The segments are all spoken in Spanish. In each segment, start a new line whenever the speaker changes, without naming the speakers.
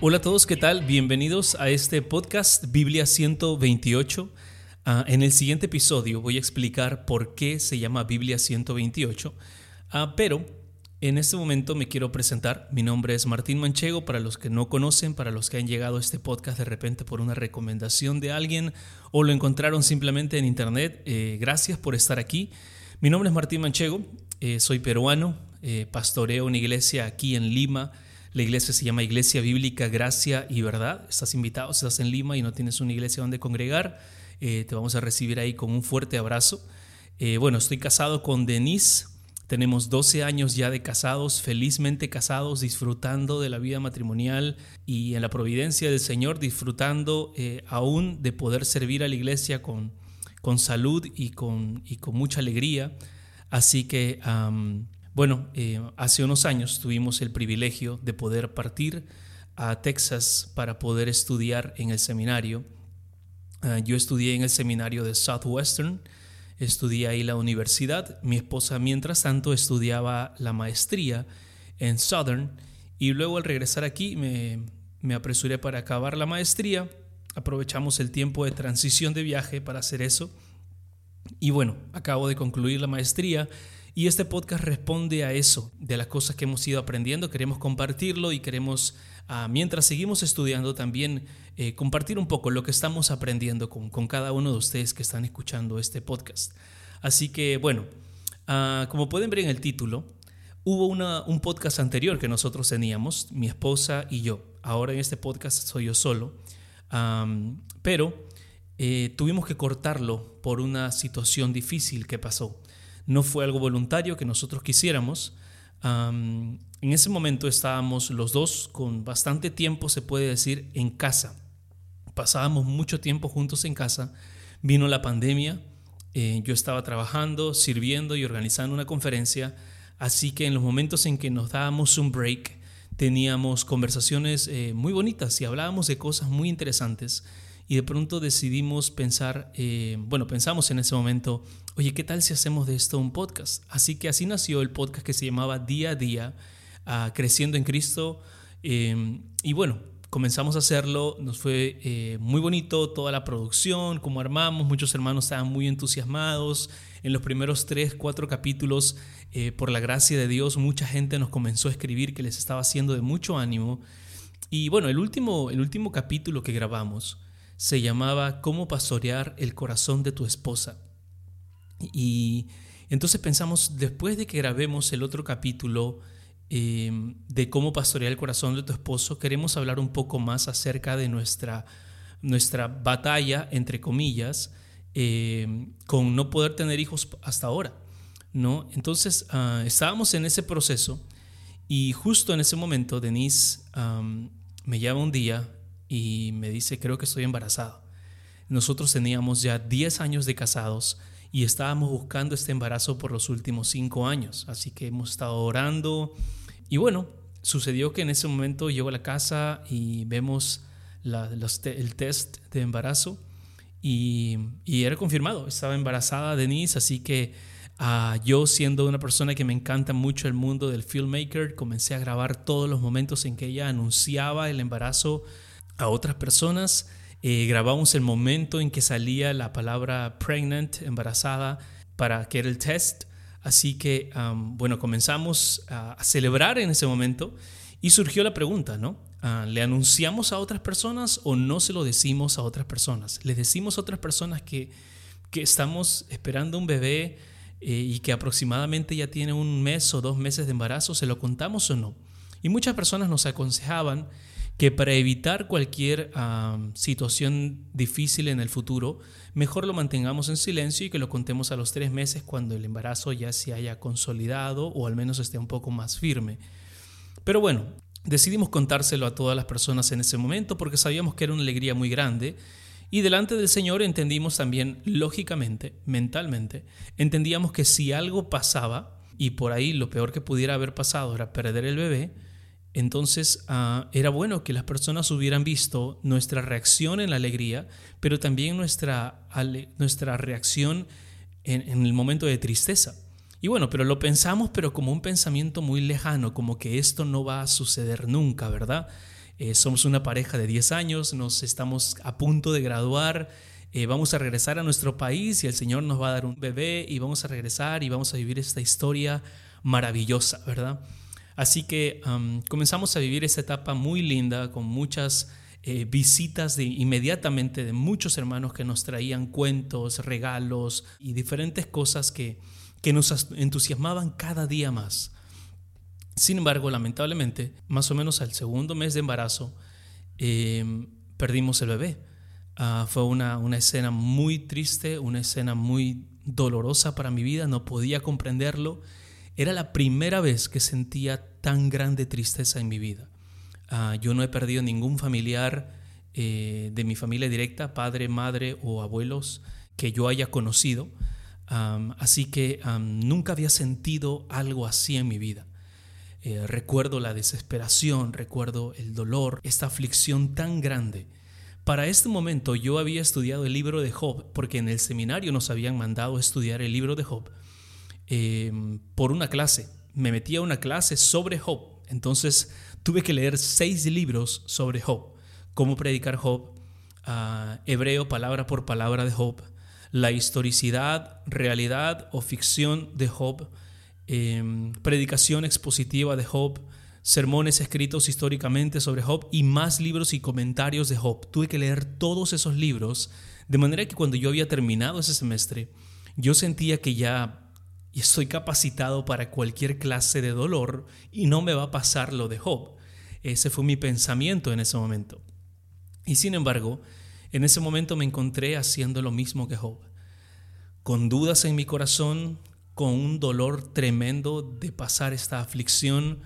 Hola a todos, ¿qué tal? Bienvenidos a este podcast Biblia 128. Ah, en el siguiente episodio voy a explicar por qué se llama Biblia 128, ah, pero en este momento me quiero presentar. Mi nombre es Martín Manchego, para los que no conocen, para los que han llegado a este podcast de repente por una recomendación de alguien o lo encontraron simplemente en internet, eh, gracias por estar aquí. Mi nombre es Martín Manchego, eh, soy peruano, eh, pastoreo una iglesia aquí en Lima, la iglesia se llama Iglesia Bíblica Gracia y Verdad. Estás invitado, estás en Lima y no tienes una iglesia donde congregar, eh, te vamos a recibir ahí con un fuerte abrazo. Eh, bueno, estoy casado con Denise. Tenemos 12 años ya de casados, felizmente casados, disfrutando de la vida matrimonial y en la providencia del Señor, disfrutando eh, aún de poder servir a la iglesia con, con salud y con, y con mucha alegría. Así que bueno, eh, hace unos años tuvimos el privilegio de poder partir a Texas para poder estudiar en el seminario. Ah, yo estudié en el seminario de Southwestern, estudié ahí la universidad. Mi esposa, mientras tanto, estudiaba la maestría en Southern. Y luego al regresar aquí me, me apresuré para acabar la maestría. Aprovechamos el tiempo de transición de viaje para hacer eso. Y bueno, acabo de concluir la maestría y este podcast responde a eso, de las cosas que hemos ido aprendiendo, queremos compartirlo y queremos, ah, mientras seguimos estudiando, también eh, compartir un poco lo que estamos aprendiendo con, cada uno de ustedes que están escuchando este podcast. Así que, bueno, ah, como pueden ver en el título, hubo un podcast anterior que nosotros teníamos, mi esposa y yo. Ahora en este podcast soy yo solo, pero eh, tuvimos que cortarlo por una situación difícil que pasó no fue algo voluntario que nosotros quisiéramos. en ese momento estábamos los dos con bastante tiempo, se puede decir, en casa. Pasábamos mucho tiempo juntos en casa. Vino la pandemia, eh, yo estaba trabajando, sirviendo y organizando una conferencia, así que en los momentos en que nos dábamos un break, teníamos conversaciones eh, muy bonitas y hablábamos de cosas muy interesantes y de pronto decidimos pensar, eh, bueno, pensamos en ese momento, oye, ¿qué tal si hacemos de esto un podcast? Así que así nació el podcast que se llamaba Día a Día, ah, Creciendo en Cristo. Em, y bueno, comenzamos a hacerlo, nos fue eh, muy bonito toda la producción, como armamos, muchos hermanos estaban muy entusiasmados. En los primeros tres, cuatro capítulos, eh, por la gracia de Dios, mucha gente nos comenzó a escribir que les estaba haciendo de mucho ánimo. Y bueno, el último, el último capítulo que grabamos, se llamaba Cómo pastorear el corazón de tu esposa. Y entonces pensamos, después de que grabemos el otro capítulo em, de cómo pastorear el corazón de tu esposo, queremos hablar un poco más acerca de nuestra, nuestra batalla, entre comillas, em, con no poder tener hijos hasta ahora. ¿no? Entonces ah, estábamos en ese proceso y justo en ese momento Denise me llama un día y me dice, creo que estoy embarazada. Nosotros teníamos ya 10 años de casados y estábamos buscando este embarazo por los últimos 5 años, así que hemos estado orando y bueno, sucedió que en ese momento llego a la casa y vemos el test de embarazo y, era confirmado, estaba embarazada Denise, así que ah, yo siendo una persona que me encanta mucho el mundo del filmmaker, comencé a grabar todos los momentos en que ella anunciaba el embarazo a otras personas. Eh, grabamos el momento en que salía la palabra pregnant, embarazada, para que era el test. Así que, bueno, comenzamos a, celebrar en ese momento y surgió la pregunta, ¿no? Ah, ¿Le anunciamos a otras personas o no se lo decimos a otras personas? ¿Les decimos a otras personas que, que estamos esperando un bebé eh, y que aproximadamente ya tiene un mes o dos meses de embarazo? ¿Se lo contamos o no? Y muchas personas nos aconsejaban que para evitar cualquier situación difícil en el futuro, mejor lo mantengamos en silencio y que lo contemos a los tres meses cuando el embarazo ya se haya consolidado o al menos esté un poco más firme. Pero bueno, decidimos contárselo a todas las personas en ese momento porque sabíamos que era una alegría muy grande y delante del Señor entendimos también, lógicamente, mentalmente, entendíamos que si algo pasaba, y por ahí lo peor que pudiera haber pasado era perder el bebé, entonces ah, era bueno que las personas hubieran visto nuestra reacción en la alegría, pero también nuestra, nuestra reacción en, el momento de tristeza. Y bueno, pero lo pensamos, pero como un pensamiento muy lejano, como que esto no va a suceder nunca, ¿verdad? Eh, somos una pareja de 10 años, nos estamos a punto de graduar, eh, vamos a regresar a nuestro país y el Señor nos va a dar un bebé y vamos a regresar y vamos a vivir esta historia maravillosa, ¿verdad? Así que comenzamos a vivir esa etapa muy linda con muchas eh, visitas de inmediatamente de muchos hermanos que nos traían cuentos, regalos y diferentes cosas que, que nos entusiasmaban cada día más. Sin embargo, lamentablemente, más o menos al segundo mes de embarazo, em, perdimos el bebé. Ah, fue una, una escena muy triste, una escena muy dolorosa para mi vida, no podía comprenderlo. Era la primera vez que sentía tan grande tristeza en mi vida. Ah, yo no he perdido ningún familiar eh, de mi familia directa, padre, madre o abuelos que yo haya conocido. así que nunca había sentido algo así en mi vida. Eh, recuerdo la desesperación, recuerdo el dolor, esta aflicción tan grande. Para este momento yo había estudiado el libro de Job, porque en el seminario nos habían mandado estudiar el libro de Job eh, por una clase. Me metí a una clase sobre Job, entonces tuve que leer seis libros sobre Job, cómo predicar Job, ah, hebreo palabra por palabra de Job, la historicidad, realidad o ficción de Job, Em, predicación expositiva de Job, sermones escritos históricamente sobre Job y más libros y comentarios de Job. Tuve que leer todos esos libros, de manera que cuando yo había terminado ese semestre, yo sentía que ya estoy capacitado para cualquier clase de dolor y no me va a pasar lo de Job. Ese fue mi pensamiento en ese momento. Y sin embargo, en ese momento me encontré haciendo lo mismo que Job, con dudas en mi corazón, con un dolor tremendo de pasar esta aflicción.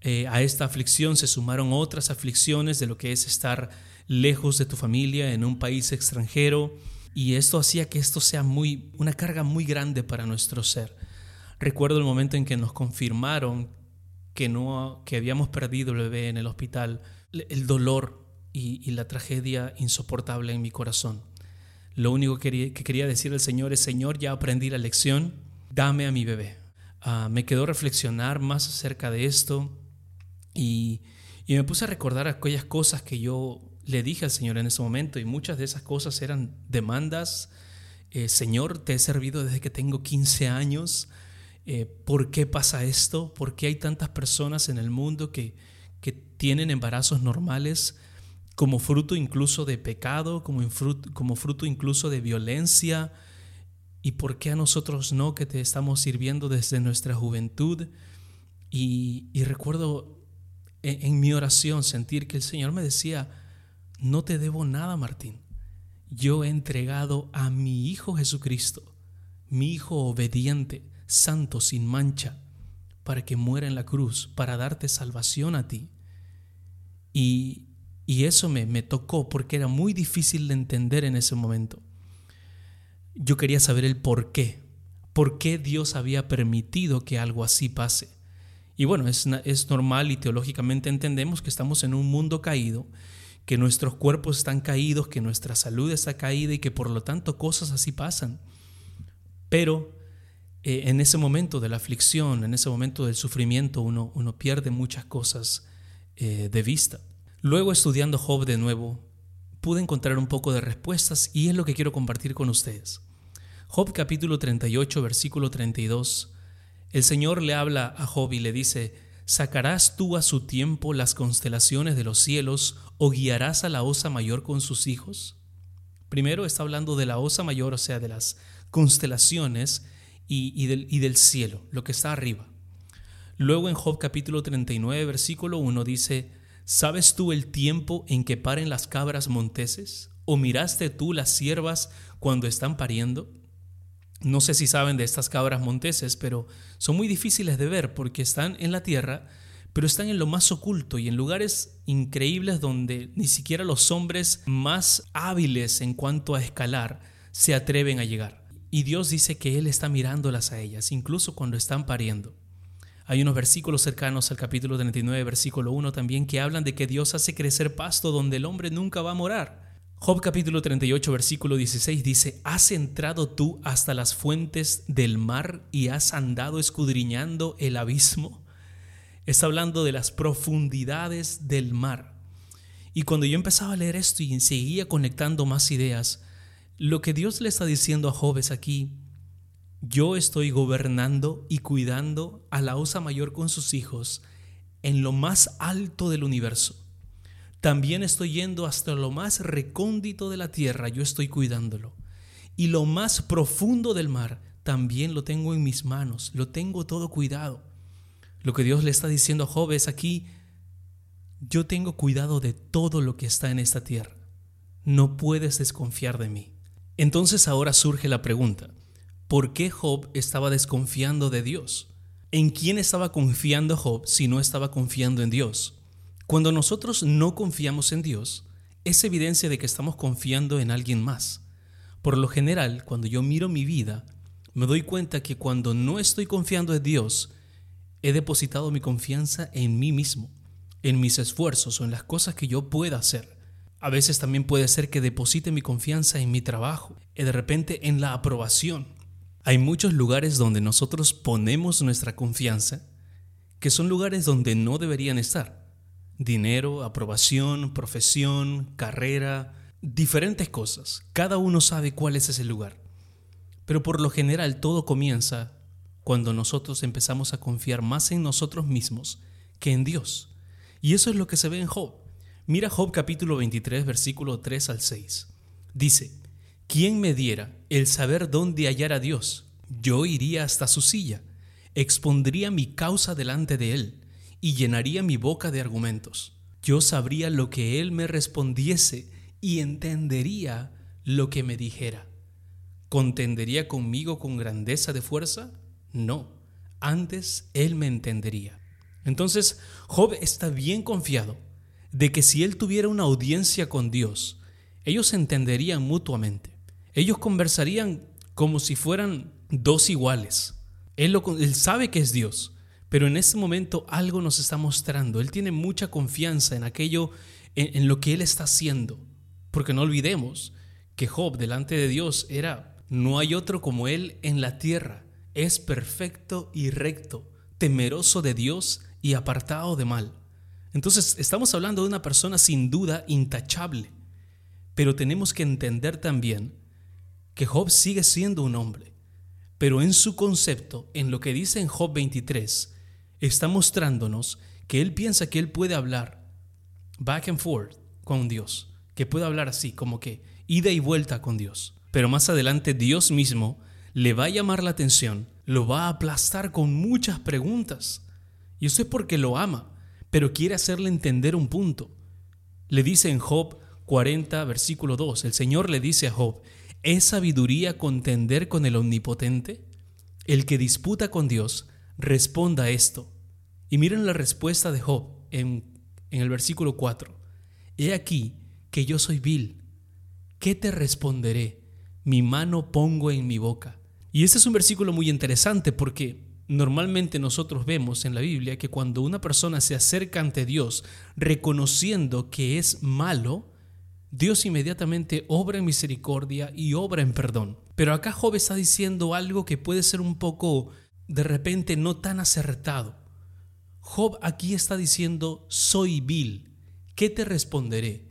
Eh, a esta aflicción se sumaron otras aflicciones de lo que es estar lejos de tu familia en un país extranjero y esto hacía que esto sea muy una carga muy grande para nuestro ser. Recuerdo el momento en que nos confirmaron que no que habíamos perdido el bebé en el hospital, el dolor y, la tragedia insoportable en mi corazón. Lo único que quería decir al Señor es, Señor, ya aprendí la lección, dame a mi bebé. Ah, me quedó reflexionar más acerca de esto y, me puse a recordar aquellas cosas que yo le dije al Señor en ese momento y muchas de esas cosas eran demandas. Eh, Señor, te he servido desde que tengo 15 años. Eh, ¿Por qué pasa esto? ¿Por qué hay tantas personas en el mundo que, que tienen embarazos normales como fruto incluso de pecado, como, como fruto incluso de violencia? ¿Y por qué a nosotros no que te estamos sirviendo desde nuestra juventud? Y, recuerdo en, en, mi oración sentir que el Señor me decía, no te debo nada, Martín. Yo he entregado a mi Hijo Jesucristo, mi Hijo obediente, santo, sin mancha, para que muera en la cruz, para darte salvación a ti. Y, y eso me, me tocó porque era muy difícil de entender en ese momento yo quería saber el por qué. ¿Por qué Dios había permitido que algo así pase? Y bueno, es, es normal y teológicamente entendemos que estamos en un mundo caído, que nuestros cuerpos están caídos, que nuestra salud está caída y que por lo tanto cosas así pasan. Pero eh, en ese momento de la aflicción, en ese momento del sufrimiento, uno, uno pierde muchas cosas eh, de vista. Luego estudiando Job de nuevo, pude encontrar un poco de respuestas y es lo que quiero compartir con ustedes. Job capítulo 38, versículo 32. El Señor le habla a Job y le dice, ¿sacarás tú a su tiempo las constelaciones de los cielos o guiarás a la osa mayor con sus hijos? Primero está hablando de la osa mayor, o sea, de las constelaciones y, del, cielo, lo que está arriba. Luego en Job capítulo 39, versículo 1 dice, ¿Sabes tú el tiempo en que paren las cabras monteses? ¿O miraste tú las siervas cuando están pariendo? No sé si saben de estas cabras monteses, pero son muy difíciles de ver porque están en la tierra, pero están en lo más oculto y en lugares increíbles donde ni siquiera los hombres más hábiles en cuanto a escalar se atreven a llegar. Y Dios dice que Él está mirándolas a ellas, incluso cuando están pariendo. Hay unos versículos cercanos al capítulo 39, versículo 1 también, que hablan de que Dios hace crecer pasto donde el hombre nunca va a morar. Job capítulo 38 versículo 16 dice, ¿Has entrado tú hasta las fuentes del mar y has andado escudriñando el abismo? Está hablando de las profundidades del mar. Y cuando yo empezaba a leer esto y seguía conectando más ideas, lo que Dios le está diciendo a Job es aquí, yo estoy gobernando y cuidando a la osa mayor con sus hijos en lo más alto del universo. También estoy yendo hasta lo más recóndito de la tierra, yo estoy cuidándolo. Y lo más profundo del mar, también lo tengo en mis manos, lo tengo todo cuidado. Lo que Dios le está diciendo a Job es aquí, yo tengo cuidado de todo lo que está en esta tierra. No puedes desconfiar de mí. Entonces ahora surge la pregunta, ¿por qué Job estaba desconfiando de Dios? ¿En quién estaba confiando Job si no estaba confiando en Dios? Cuando nosotros no confiamos en Dios, es evidencia de que estamos confiando en alguien más. Por lo general, cuando yo miro mi vida, me doy cuenta que cuando no estoy confiando en Dios, he depositado mi confianza en mí mismo, en mis esfuerzos o en las cosas que yo pueda hacer. A veces también puede ser que deposite mi confianza en mi trabajo y de repente en la aprobación. Hay muchos lugares donde nosotros ponemos nuestra confianza que son lugares donde no deberían estar. Dinero, aprobación, profesión, carrera, diferentes cosas. Cada uno sabe cuál es ese lugar. Pero por lo general todo comienza cuando nosotros empezamos a confiar más en nosotros mismos que en Dios. Y eso es lo que se ve en Job. Mira Job capítulo 23, versículo 3 al 6. Dice, ¿quién me diera el saber dónde hallar a Dios? Yo iría hasta su silla, expondría mi causa delante de él y llenaría mi boca de argumentos. Yo sabría lo que él me respondiese y entendería lo que me dijera. ¿Contendería conmigo con grandeza de fuerza? No, antes él me entendería. Entonces, Job está bien confiado de que si él tuviera una audiencia con Dios, ellos entenderían mutuamente. Ellos conversarían como si fueran dos iguales. Él, él sabe que es Dios, pero en este momento algo nos está mostrando. Él tiene mucha confianza en aquello, en lo que él está haciendo. Porque no olvidemos que Job delante de Dios era, no hay otro como él en la tierra. Es perfecto y recto, temeroso de Dios y apartado de mal. Entonces estamos hablando de una persona sin duda intachable, pero tenemos que entender también que Job sigue siendo un hombre, pero en su concepto, en lo que dice en Job 23, está mostrándonos que él piensa que él puede hablar back and forth con Dios, que puede hablar así, como que ida y vuelta con Dios. Pero más adelante Dios mismo le va a llamar la atención, lo va a aplastar con muchas preguntas. Y eso es porque lo ama, pero quiere hacerle entender un punto. Le dice en Job 40, versículo 2, el Señor le dice a Job, ¿es sabiduría contender con el Omnipotente? El que disputa con Dios, responda esto. Y miren la respuesta de Job en, en el versículo 4. He aquí que yo soy vil. ¿Qué te responderé? Mi mano pongo en mi boca. Y este es un versículo muy interesante porque Normalmente nosotros vemos en la Biblia que cuando una persona se acerca ante Dios reconociendo que es malo, Dios inmediatamente obra en misericordia y obra en perdón. Pero acá Job está diciendo algo que puede ser un poco de repente no tan acertado. Job aquí está diciendo, soy vil, ¿qué te responderé?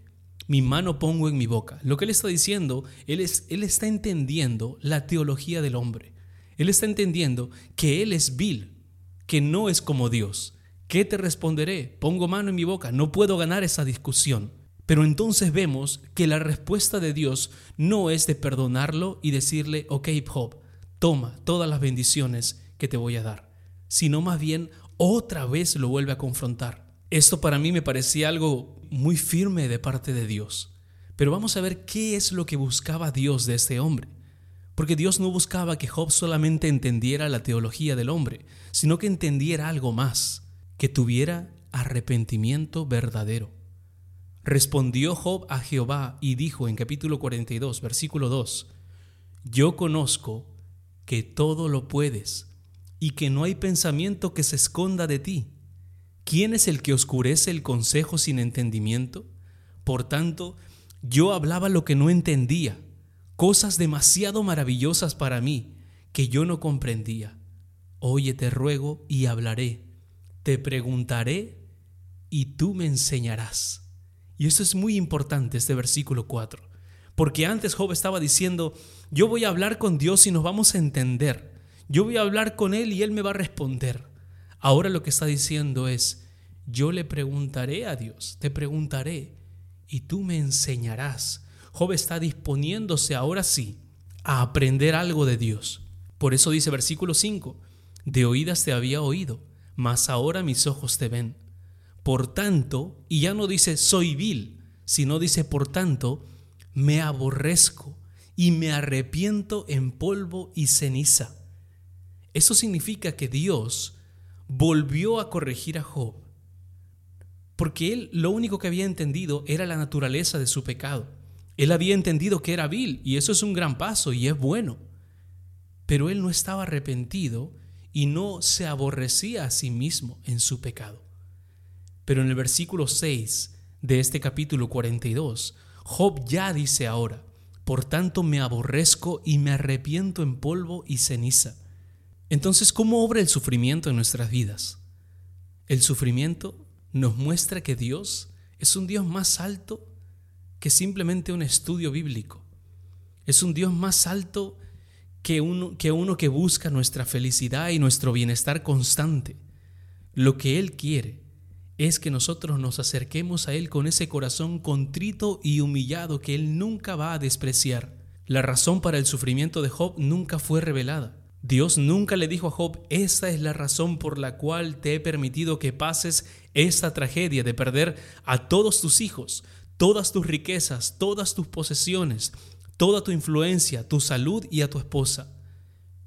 Mi mano pongo en mi boca. Lo que él está diciendo, él, es, él está entendiendo la teología del hombre. Él está entendiendo que Él es vil, que no es como Dios. ¿Qué te responderé? Pongo mano en mi boca, no puedo ganar esa discusión. Pero entonces vemos que la respuesta de Dios no es de perdonarlo y decirle, ok, Job, toma todas las bendiciones que te voy a dar, sino más bien otra vez lo vuelve a confrontar. Esto para mí me parecía algo muy firme de parte de Dios. Pero vamos a ver qué es lo que buscaba Dios de este hombre. Porque Dios no buscaba que Job solamente entendiera la teología del hombre, sino que entendiera algo más, que tuviera arrepentimiento verdadero. Respondió Job a Jehová y dijo en capítulo 42, versículo 2, Yo conozco que todo lo puedes y que no hay pensamiento que se esconda de ti. ¿Quién es el que oscurece el consejo sin entendimiento? Por tanto, yo hablaba lo que no entendía cosas demasiado maravillosas para mí que yo no comprendía. Oye, te ruego y hablaré, te preguntaré y tú me enseñarás. Y esto es muy importante, este versículo 4. Porque antes Job estaba diciendo, yo voy a hablar con Dios y nos vamos a entender. Yo voy a hablar con Él y Él me va a responder. Ahora lo que está diciendo es, yo le preguntaré a Dios, te preguntaré y tú me enseñarás. Job está disponiéndose ahora sí a aprender algo de Dios. Por eso dice versículo 5, de oídas te había oído, mas ahora mis ojos te ven. Por tanto, y ya no dice soy vil, sino dice por tanto, me aborrezco y me arrepiento en polvo y ceniza. Eso significa que Dios volvió a corregir a Job, porque él lo único que había entendido era la naturaleza de su pecado. Él había entendido que era vil y eso es un gran paso y es bueno. Pero él no estaba arrepentido y no se aborrecía a sí mismo en su pecado. Pero en el versículo 6 de este capítulo 42, Job ya dice ahora, por tanto me aborrezco y me arrepiento en polvo y ceniza. Entonces, ¿cómo obra el sufrimiento en nuestras vidas? El sufrimiento nos muestra que Dios es un Dios más alto que simplemente un estudio bíblico. Es un Dios más alto que uno, que uno que busca nuestra felicidad y nuestro bienestar constante. Lo que Él quiere es que nosotros nos acerquemos a Él con ese corazón contrito y humillado que Él nunca va a despreciar. La razón para el sufrimiento de Job nunca fue revelada. Dios nunca le dijo a Job, esta es la razón por la cual te he permitido que pases esta tragedia de perder a todos tus hijos, todas tus riquezas, todas tus posesiones, toda tu influencia, tu salud y a tu esposa.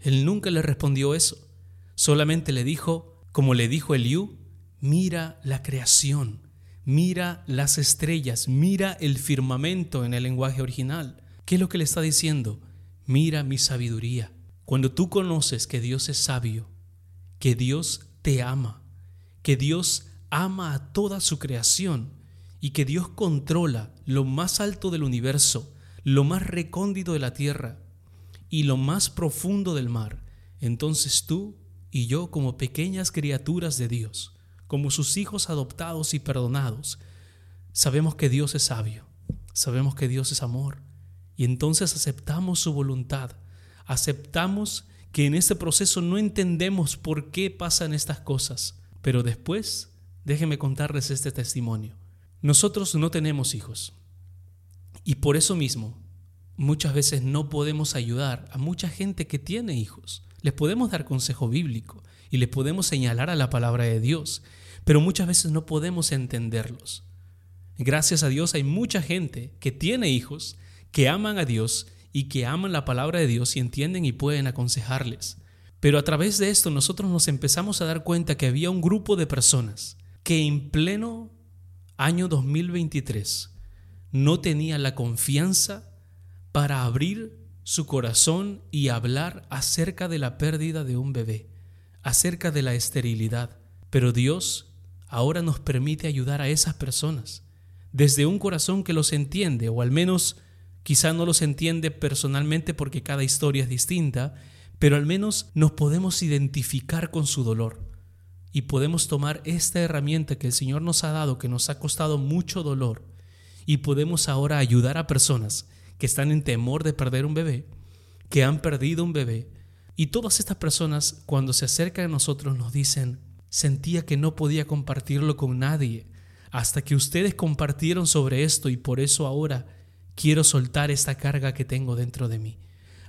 Él nunca le respondió eso. Solamente le dijo, como le dijo Eliú, mira la creación, mira las estrellas, mira el firmamento en el lenguaje original. ¿Qué es lo que le está diciendo? Mira mi sabiduría. Cuando tú conoces que Dios es sabio, que Dios te ama, que Dios ama a toda su creación, y que Dios controla lo más alto del universo, lo más recóndito de la tierra y lo más profundo del mar, entonces tú y yo como pequeñas criaturas de Dios, como sus hijos adoptados y perdonados, sabemos que Dios es sabio, sabemos que Dios es amor, y entonces aceptamos su voluntad, aceptamos que en este proceso no entendemos por qué pasan estas cosas, pero después déjenme contarles este testimonio. Nosotros no tenemos hijos y por eso mismo muchas veces no podemos ayudar a mucha gente que tiene hijos. Les podemos dar consejo bíblico y les podemos señalar a la palabra de Dios, pero muchas veces no podemos entenderlos. Gracias a Dios hay mucha gente que tiene hijos, que aman a Dios y que aman la palabra de Dios y entienden y pueden aconsejarles. Pero a través de esto nosotros nos empezamos a dar cuenta que había un grupo de personas que en pleno año 2023 no tenía la confianza para abrir su corazón y hablar acerca de la pérdida de un bebé, acerca de la esterilidad. Pero Dios ahora nos permite ayudar a esas personas desde un corazón que los entiende, o al menos quizá no los entiende personalmente porque cada historia es distinta, pero al menos nos podemos identificar con su dolor y podemos tomar esta herramienta que el Señor nos ha dado, que nos ha costado mucho dolor, y podemos ahora ayudar a personas que están en temor de perder un bebé, que han perdido un bebé, y todas estas personas cuando se acercan a nosotros nos dicen, sentía que no podía compartirlo con nadie, hasta que ustedes compartieron sobre esto y por eso ahora quiero soltar esta carga que tengo dentro de mí.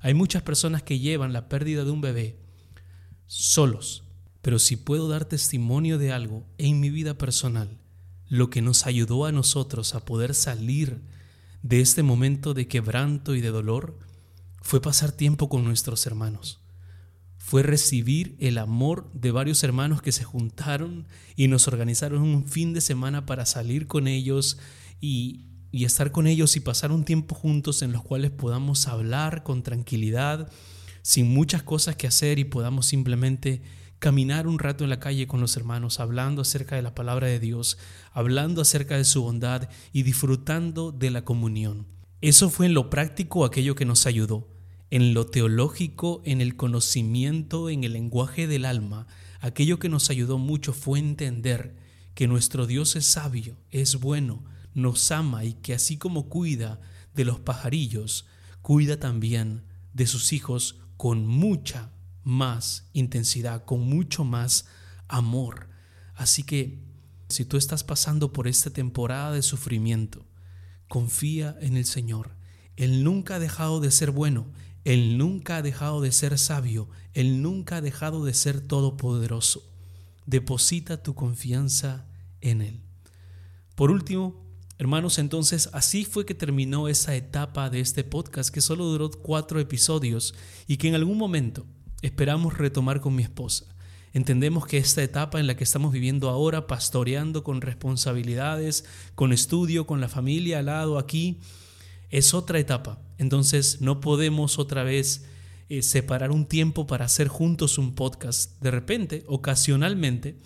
Hay muchas personas que llevan la pérdida de un bebé solos, pero si puedo dar testimonio de algo en mi vida personal, lo que nos ayudó a nosotros a poder salir de este momento de quebranto y de dolor fue pasar tiempo con nuestros hermanos. Fue recibir el amor de varios hermanos que se juntaron y nos organizaron un fin de semana para salir con ellos y, y estar con ellos y pasar un tiempo juntos en los cuales podamos hablar con tranquilidad, sin muchas cosas que hacer y podamos simplemente caminar un rato en la calle con los hermanos, hablando acerca de la palabra de Dios, hablando acerca de su bondad y disfrutando de la comunión. Eso fue en lo práctico aquello que nos ayudó. En lo teológico, en el conocimiento, en el lenguaje del alma, aquello que nos ayudó mucho fue entender que nuestro Dios es sabio, es bueno, nos ama y que así como cuida de los pajarillos, cuida también de sus hijos con mucha más intensidad, con mucho más amor. Así que si tú estás pasando por esta temporada de sufrimiento, confía en el Señor. Él nunca ha dejado de ser bueno, Él nunca ha dejado de ser sabio, Él nunca ha dejado de ser todopoderoso. Deposita tu confianza en Él. Por último, hermanos, entonces así fue que terminó esa etapa de este podcast que solo duró cuatro episodios y que en algún momento esperamos retomar con mi esposa. Entendemos que esta etapa en la que estamos viviendo ahora, pastoreando con responsabilidades, con estudio, con la familia al lado aquí, es otra etapa. Entonces no podemos otra vez eh, separar un tiempo para hacer juntos un podcast. De repente, ocasionalmente,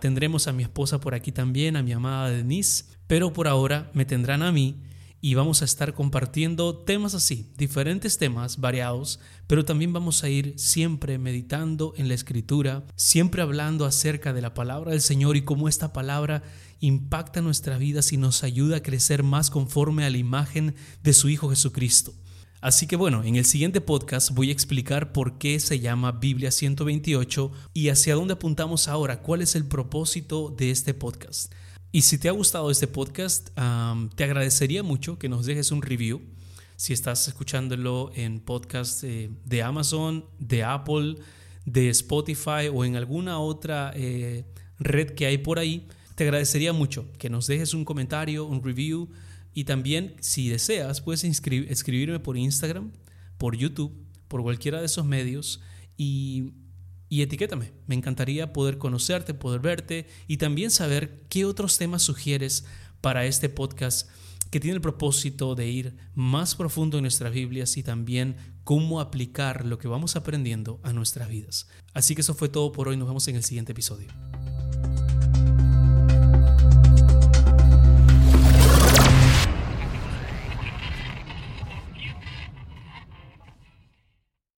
tendremos a mi esposa por aquí también, a mi amada Denise, pero por ahora me tendrán a mí y vamos a estar compartiendo temas así, diferentes temas variados, pero también vamos a ir siempre meditando en la escritura, siempre hablando acerca de la palabra del Señor y cómo esta palabra impacta nuestra vida y nos ayuda a crecer más conforme a la imagen de su Hijo Jesucristo. Así que bueno, en el siguiente podcast voy a explicar por qué se llama Biblia 128 y hacia dónde apuntamos ahora, cuál es el propósito de este podcast. Y si te ha gustado este podcast, te agradecería mucho que nos dejes un review. Si estás escuchándolo en podcast de Amazon, de Apple, de Spotify o en alguna otra eh, red que hay por ahí, te agradecería mucho que nos dejes un comentario, un review y también si deseas puedes escribirme por Instagram, por YouTube, por cualquiera de esos medios y y etiquétame. Me encantaría poder conocerte, poder verte y también saber qué otros temas sugieres para este podcast que tiene el propósito de ir más profundo en nuestras Biblias y también cómo aplicar lo que vamos aprendiendo a nuestras vidas. Así que eso fue todo por hoy, nos vemos en el siguiente episodio.